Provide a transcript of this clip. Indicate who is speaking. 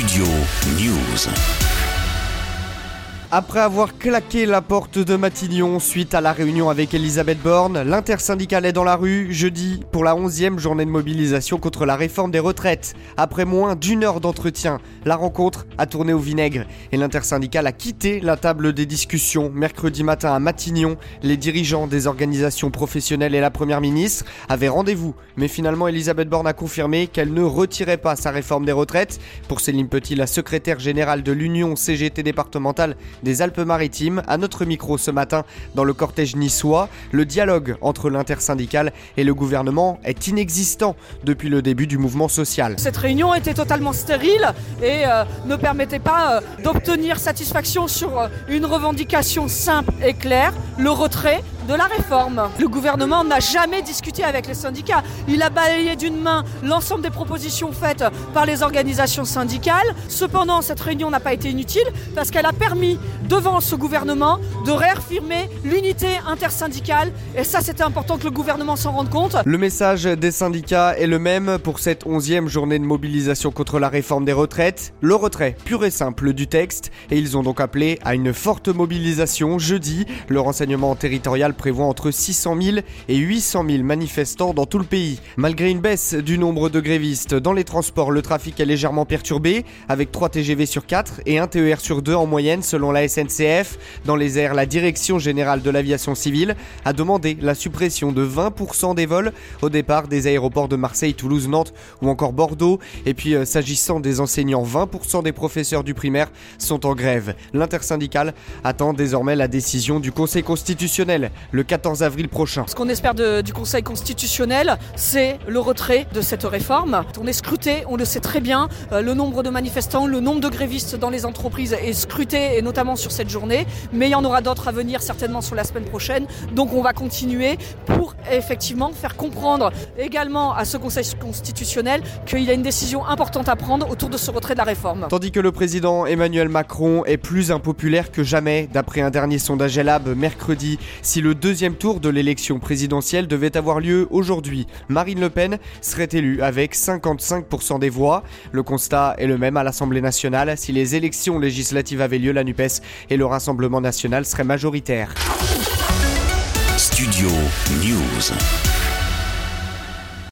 Speaker 1: Studio News.
Speaker 2: Après avoir claqué la porte de Matignon suite à la réunion avec Elisabeth Borne, l'intersyndicale est dans la rue jeudi pour la 11e journée de mobilisation contre la réforme des retraites. Après moins d'une heure d'entretien, la rencontre a tourné au vinaigre et l'intersyndicale a quitté la table des discussions mercredi matin à Matignon. Les dirigeants des organisations professionnelles et la première ministre avaient rendez-vous, mais finalement Elisabeth Borne a confirmé qu'elle ne retirait pas sa réforme des retraites. Pour Céline Petit, la secrétaire générale de l'Union CGT départementale, des Alpes-Maritimes à notre micro ce matin dans le cortège niçois. Le dialogue entre l'intersyndicale et le gouvernement est inexistant depuis le début du mouvement social.
Speaker 3: Cette réunion était totalement stérile et euh, ne permettait pas euh, d'obtenir satisfaction sur euh, une revendication simple et claire, le retrait de la réforme. Le gouvernement n'a jamais discuté avec les syndicats. Il a balayé d'une main l'ensemble des propositions faites par les organisations syndicales. Cependant, cette réunion n'a pas été inutile parce qu'elle a permis devant ce gouvernement de réaffirmer l'unité intersyndicale. Et ça, c'était important que le gouvernement s'en rende compte.
Speaker 2: Le message des syndicats est le même pour cette onzième journée de mobilisation contre la réforme des retraites. Le retrait pur et simple du texte. Et ils ont donc appelé à une forte mobilisation jeudi. Le renseignement territorial prévoit entre 600 000 et 800 000 manifestants dans tout le pays. Malgré une baisse du nombre de grévistes dans les transports, le trafic est légèrement perturbé, avec 3 TGV sur 4 et 1 TER sur 2 en moyenne selon la SNCF. Dans les airs, la Direction générale de l'aviation civile a demandé la suppression de 20% des vols au départ des aéroports de Marseille, Toulouse, Nantes ou encore Bordeaux. Et puis euh, s'agissant des enseignants, 20% des professeurs du primaire sont en grève. L'intersyndicale attend désormais la décision du Conseil constitutionnel le 14 avril prochain.
Speaker 3: Ce qu'on espère de, du Conseil constitutionnel, c'est le retrait de cette réforme. On est scruté, on le sait très bien, euh, le nombre de manifestants, le nombre de grévistes dans les entreprises est scruté, et notamment sur cette journée, mais il y en aura d'autres à venir certainement sur la semaine prochaine. Donc on va continuer pour effectivement faire comprendre également à ce Conseil constitutionnel qu'il y a une décision importante à prendre autour de ce retrait de la réforme.
Speaker 2: Tandis que le président Emmanuel Macron est plus impopulaire que jamais, d'après un dernier sondage Elab mercredi, si le deuxième tour de l'élection présidentielle devait avoir lieu aujourd'hui, Marine Le Pen serait élue avec 55% des voix. Le constat est le même à l'Assemblée nationale. Si les élections législatives avaient lieu, la NUPES et le Rassemblement national seraient majoritaires.
Speaker 1: Studio News.